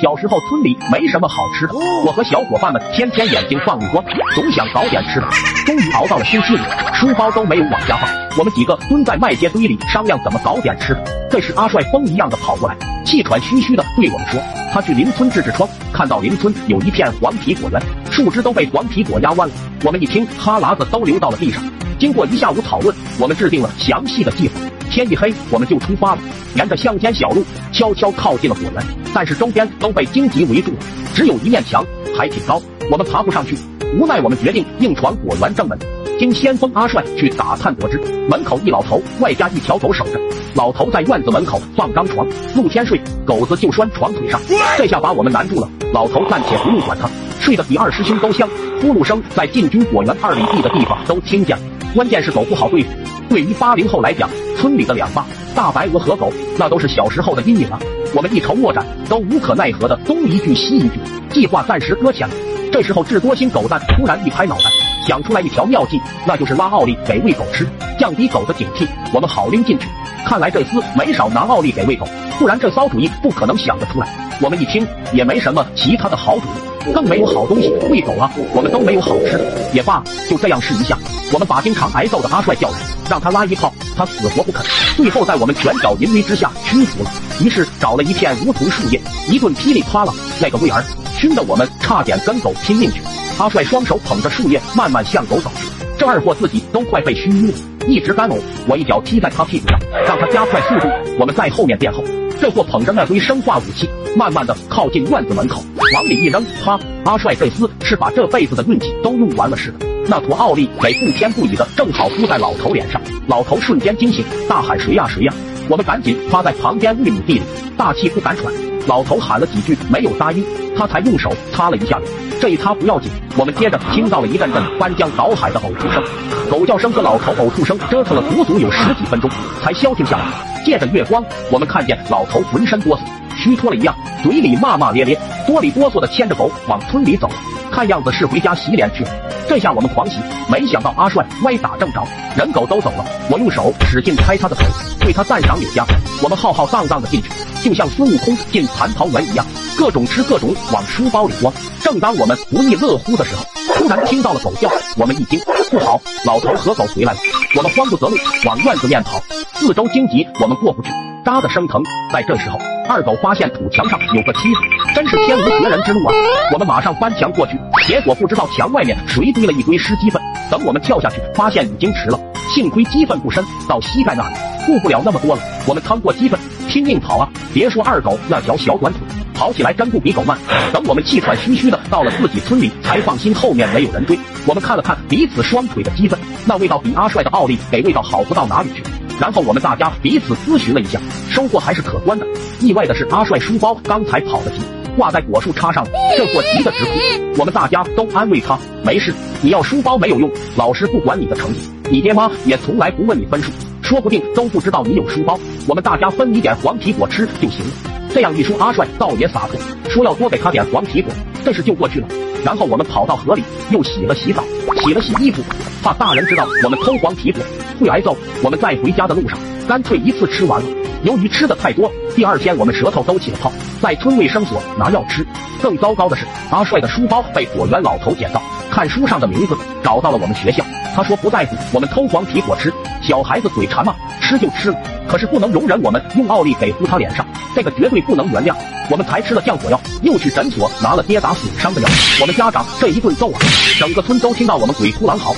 小时候村里没什么好吃的，我和小伙伴们天天眼睛放绿光，总想搞点吃的。终于熬到了星期五，书包都没有往家放，我们几个蹲在麦秸堆里商量怎么搞点吃的。这时阿帅疯一样的跑过来，气喘吁吁的对我们说，他去邻村治痔疮，看到邻村有一片黄皮果园，树枝都被黄皮果压弯了。我们一听，哈喇子都流到了地上。经过一下午讨论，我们制定了详细的计划。天一黑，我们就出发了，沿着乡间小路悄悄靠近了果园，但是周边都被荆棘围住了，只有一面墙，还挺高，我们爬不上去。无奈，我们决定硬闯果园正门。经先锋阿帅去打探得知，门口一老头，外加一条狗守着。老头在院子门口放张床，露天睡，狗子就拴床腿上。这下把我们难住了。老头暂且不用管他，睡得比二师兄都香，呼噜声在进军果园二里地的地方都听见了。关键是狗不好对付，对于八零后来讲。村里的两霸大白鹅和狗，那都是小时候的阴影啊！我们一筹莫展，都无可奈何的东一句西一句，计划暂时搁浅了。这时候智多星狗蛋突然一拍脑袋，想出来一条妙计，那就是拉奥利给喂狗吃，降低狗的警惕。我们好拎进去。看来这厮没少拿奥利给喂狗，不然这骚主意不可能想得出来。我们一听也没什么其他的好主意，更没有好东西喂狗啊！我们都没有好吃的，也罢，就这样试一下。我们把经常挨揍的阿帅叫来，让他拉一炮。他死活不肯，最后在我们拳脚淫威之下屈服了。于是找了一片梧桐树叶，一顿噼里啪啦，那个味儿熏得我们差点跟狗拼命去。阿帅双手捧着树叶，慢慢向狗走去。这二货自己都快被熏晕了，一直干呕。我一脚踢在他屁股上，让他加快速度。我们在后面殿后。这货捧着那堆生化武器，慢慢的靠近院子门口，往里一扔，啪！阿帅这厮是把这辈子的运气都用完了似的。那坨奥利给不偏不倚的正好敷在老头脸上，老头瞬间惊醒，大喊谁呀谁呀！我们赶紧趴在旁边玉米地里，大气不敢喘。老头喊了几句没有答应，他才用手擦了一下脸。这一擦不要紧，我们接着听到了一阵阵翻江倒海的呕吐声，狗叫声和老头呕吐声折腾了足足有十几分钟，才消停下来。借着月光，我们看见老头浑身哆嗦，虚脱了一样，嘴里骂骂咧咧，哆里哆嗦的牵着狗往村里走，看样子是回家洗脸去了。这下我们狂喜，没想到阿帅歪打正着，人狗都走了，我用手使劲拍他的腿，对他赞赏有加。我们浩浩荡荡的进去，就像孙悟空进蟠桃园一样，各种吃各种往书包里装。正当我们不亦乐乎的时候，突然听到了狗叫，我们一惊，不好，老头和狗回来了。我们慌不择路，往院子面跑，四周荆棘我们过不去，扎的生疼。在这时候，二狗发现土墙上有个梯子，真是天无绝人之路啊！我们马上翻墙过去。结果不知道墙外面谁堆了一堆湿鸡粪，等我们跳下去，发现已经迟了。幸亏鸡粪不深，到膝盖那里，顾不了那么多了。我们趟过鸡粪，拼命跑啊！别说二狗那条小短腿，跑起来真不比狗慢。等我们气喘吁吁的到了自己村里，才放心后面没有人追。我们看了看彼此双腿的鸡粪，那味道比阿帅的奥利给味道好不到哪里去。然后我们大家彼此咨询了一下，收获还是可观的。意外的是，阿帅书包刚才跑得急。挂在果树插上，这货急得直哭。我们大家都安慰他，没事，你要书包没有用，老师不管你的成绩，你爹妈也从来不问你分数，说不定都不知道你有书包。我们大家分你点黄皮果吃就行了。这样一说，阿帅倒也洒脱，说要多给他点黄皮果，这事就过去了。然后我们跑到河里，又洗了洗澡，洗了洗衣服，怕大人知道我们偷黄皮果会挨揍。我们在回家的路上，干脆一次吃完了。由于吃的太多，第二天我们舌头都起了泡，在村卫生所拿药吃。更糟糕的是，阿帅的书包被果园老头捡到，看书上的名字找到了我们学校。他说不在乎我们偷黄皮果吃，小孩子嘴馋嘛，吃就吃了。可是不能容忍我们用奥利给敷他脸上，这个绝对不能原谅。我们才吃了降火药，又去诊所拿了跌打损伤的药。我们家长这一顿揍啊，整个村都听到我们鬼哭狼嚎。